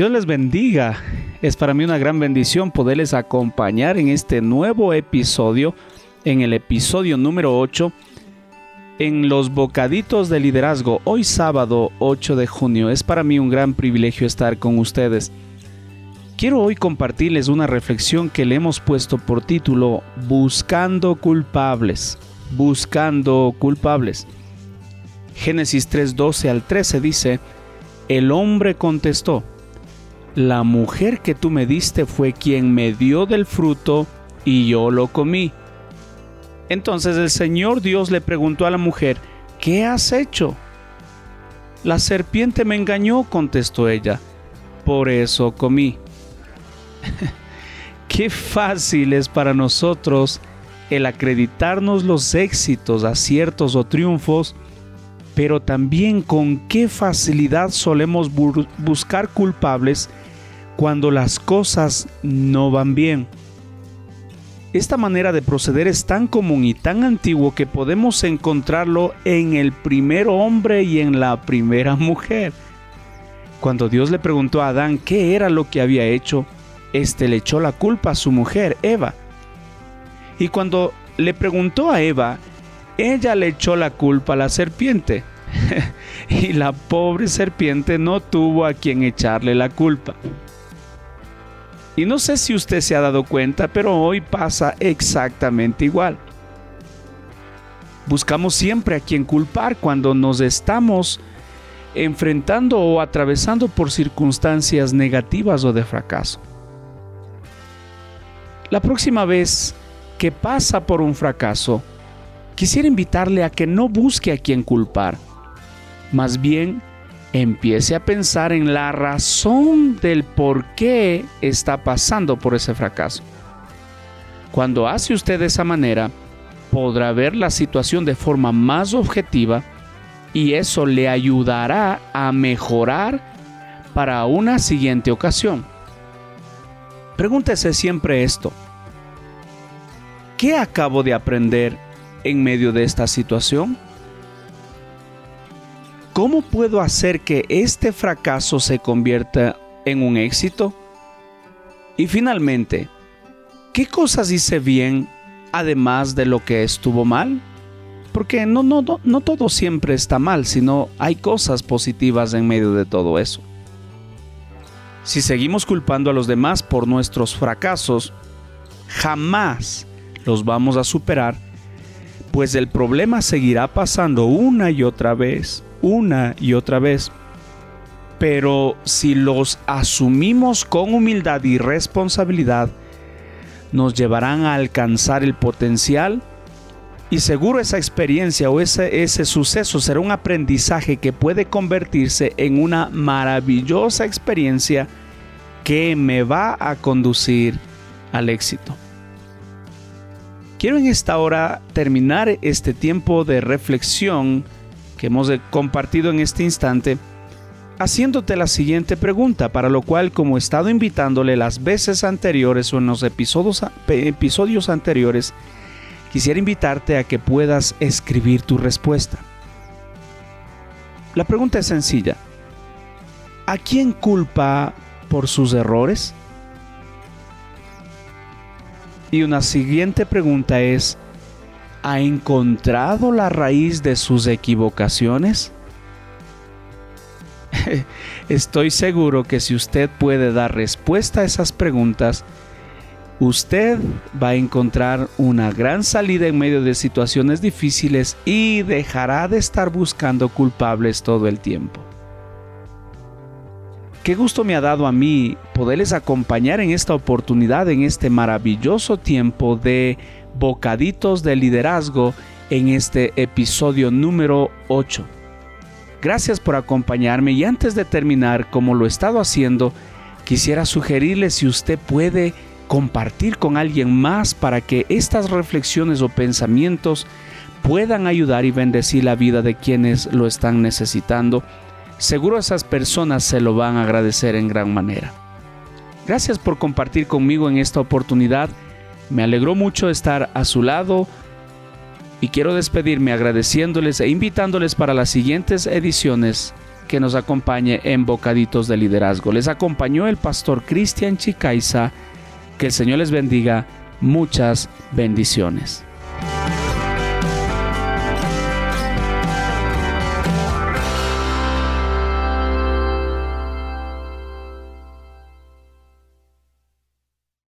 Dios les bendiga. Es para mí una gran bendición poderles acompañar en este nuevo episodio, en el episodio número 8, en los bocaditos de liderazgo, hoy sábado 8 de junio. Es para mí un gran privilegio estar con ustedes. Quiero hoy compartirles una reflexión que le hemos puesto por título Buscando culpables. Buscando culpables. Génesis 3:12 al 13 dice, el hombre contestó, la mujer que tú me diste fue quien me dio del fruto y yo lo comí. Entonces el Señor Dios le preguntó a la mujer, ¿qué has hecho? La serpiente me engañó, contestó ella, por eso comí. Qué fácil es para nosotros el acreditarnos los éxitos, aciertos o triunfos, pero también con qué facilidad solemos buscar culpables cuando las cosas no van bien. Esta manera de proceder es tan común y tan antiguo que podemos encontrarlo en el primer hombre y en la primera mujer. Cuando Dios le preguntó a Adán qué era lo que había hecho, éste le echó la culpa a su mujer, Eva. Y cuando le preguntó a Eva, ella le echó la culpa a la serpiente. y la pobre serpiente no tuvo a quien echarle la culpa. Y no sé si usted se ha dado cuenta, pero hoy pasa exactamente igual. Buscamos siempre a quien culpar cuando nos estamos enfrentando o atravesando por circunstancias negativas o de fracaso. La próxima vez que pasa por un fracaso, quisiera invitarle a que no busque a quien culpar, más bien empiece a pensar en la razón del por qué está pasando por ese fracaso. Cuando hace usted de esa manera, podrá ver la situación de forma más objetiva y eso le ayudará a mejorar para una siguiente ocasión. Pregúntese siempre esto. ¿Qué acabo de aprender en medio de esta situación? ¿Cómo puedo hacer que este fracaso se convierta en un éxito? Y finalmente, ¿qué cosas hice bien además de lo que estuvo mal? Porque no, no, no, no todo siempre está mal, sino hay cosas positivas en medio de todo eso. Si seguimos culpando a los demás por nuestros fracasos, jamás los vamos a superar, pues el problema seguirá pasando una y otra vez una y otra vez. Pero si los asumimos con humildad y responsabilidad, nos llevarán a alcanzar el potencial y seguro esa experiencia o ese, ese suceso será un aprendizaje que puede convertirse en una maravillosa experiencia que me va a conducir al éxito. Quiero en esta hora terminar este tiempo de reflexión que hemos compartido en este instante, haciéndote la siguiente pregunta, para lo cual como he estado invitándole las veces anteriores o en los episodios, episodios anteriores, quisiera invitarte a que puedas escribir tu respuesta. La pregunta es sencilla. ¿A quién culpa por sus errores? Y una siguiente pregunta es, ha encontrado la raíz de sus equivocaciones? Estoy seguro que si usted puede dar respuesta a esas preguntas, usted va a encontrar una gran salida en medio de situaciones difíciles y dejará de estar buscando culpables todo el tiempo. Qué gusto me ha dado a mí poderles acompañar en esta oportunidad, en este maravilloso tiempo de bocaditos de liderazgo en este episodio número 8. Gracias por acompañarme y antes de terminar, como lo he estado haciendo, quisiera sugerirle si usted puede compartir con alguien más para que estas reflexiones o pensamientos puedan ayudar y bendecir la vida de quienes lo están necesitando. Seguro esas personas se lo van a agradecer en gran manera. Gracias por compartir conmigo en esta oportunidad me alegró mucho estar a su lado y quiero despedirme agradeciéndoles e invitándoles para las siguientes ediciones que nos acompañe en Bocaditos de Liderazgo. Les acompañó el pastor Cristian Chicaiza. Que el Señor les bendiga. Muchas bendiciones.